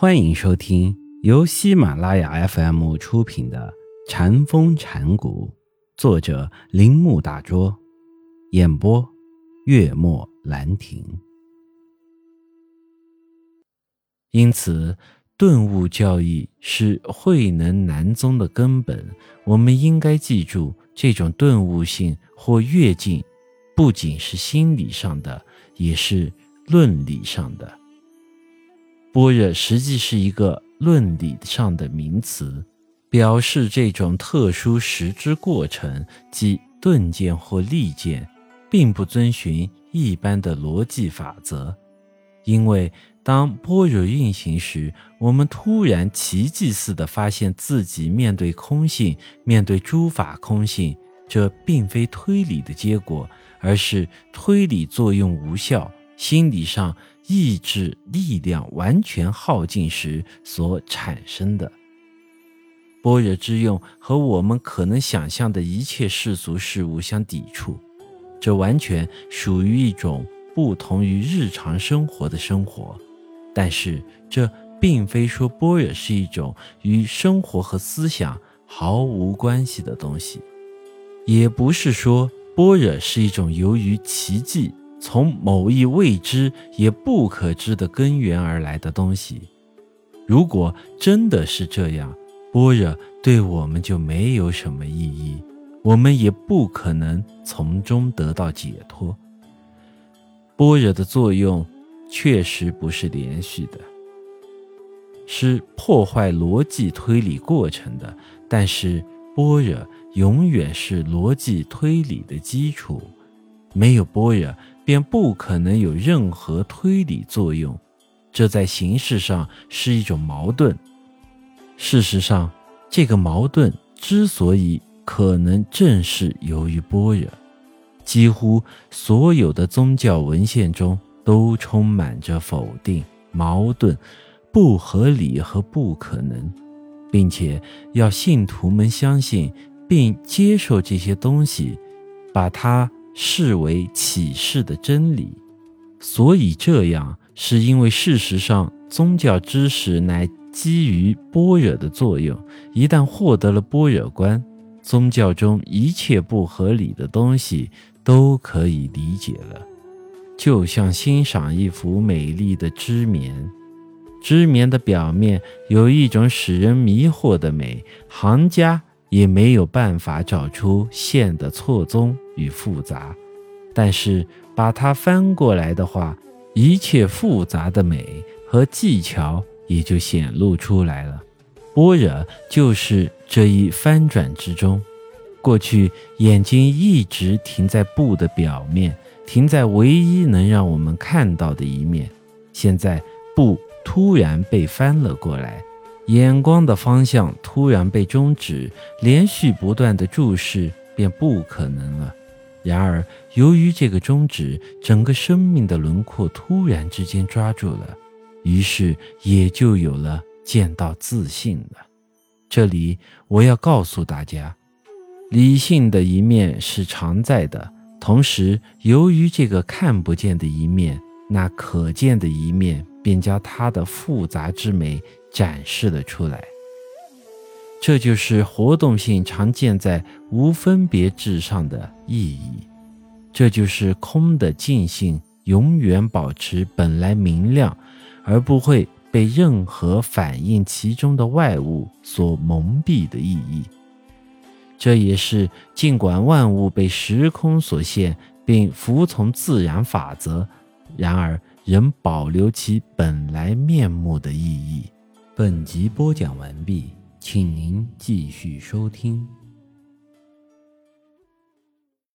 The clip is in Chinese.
欢迎收听由喜马拉雅 FM 出品的《禅风禅谷，作者铃木大拙，演播月末兰亭。因此，顿悟教义是慧能南宗的根本。我们应该记住，这种顿悟性或跃进，不仅是心理上的，也是论理上的。般若实际是一个论理上的名词，表示这种特殊实之过程，即顿见或立见，并不遵循一般的逻辑法则。因为当般若运行时，我们突然奇迹似的发现自己面对空性，面对诸法空性，这并非推理的结果，而是推理作用无效，心理上。意志力量完全耗尽时所产生的般若之用，和我们可能想象的一切世俗事物相抵触，这完全属于一种不同于日常生活的生活。但是，这并非说般若是一种与生活和思想毫无关系的东西，也不是说般若是一种由于奇迹。从某一未知也不可知的根源而来的东西，如果真的是这样，般若对我们就没有什么意义，我们也不可能从中得到解脱。般若的作用确实不是连续的，是破坏逻辑推理过程的，但是般若永远是逻辑推理的基础，没有般若。便不可能有任何推理作用，这在形式上是一种矛盾。事实上，这个矛盾之所以可能，正是由于般若。几乎所有的宗教文献中都充满着否定、矛盾、不合理和不可能，并且要信徒们相信并接受这些东西，把它。视为启示的真理，所以这样是因为事实上宗教知识乃基于般若的作用。一旦获得了般若观，宗教中一切不合理的东西都可以理解了。就像欣赏一幅美丽的织棉，织棉的表面有一种使人迷惑的美，行家。也没有办法找出线的错综与复杂，但是把它翻过来的话，一切复杂的美和技巧也就显露出来了。般若就是这一翻转之中。过去眼睛一直停在布的表面，停在唯一能让我们看到的一面，现在布突然被翻了过来。眼光的方向突然被终止，连续不断的注视便不可能了。然而，由于这个终止，整个生命的轮廓突然之间抓住了，于是也就有了见到自信了。这里我要告诉大家，理性的一面是常在的，同时由于这个看不见的一面，那可见的一面便将它的复杂之美。展示了出来，这就是活动性常见在无分别智上的意义。这就是空的静性永远保持本来明亮，而不会被任何反映其中的外物所蒙蔽的意义。这也是尽管万物被时空所限，并服从自然法则，然而仍保留其本来面目的意义。本集播讲完毕，请您继续收听。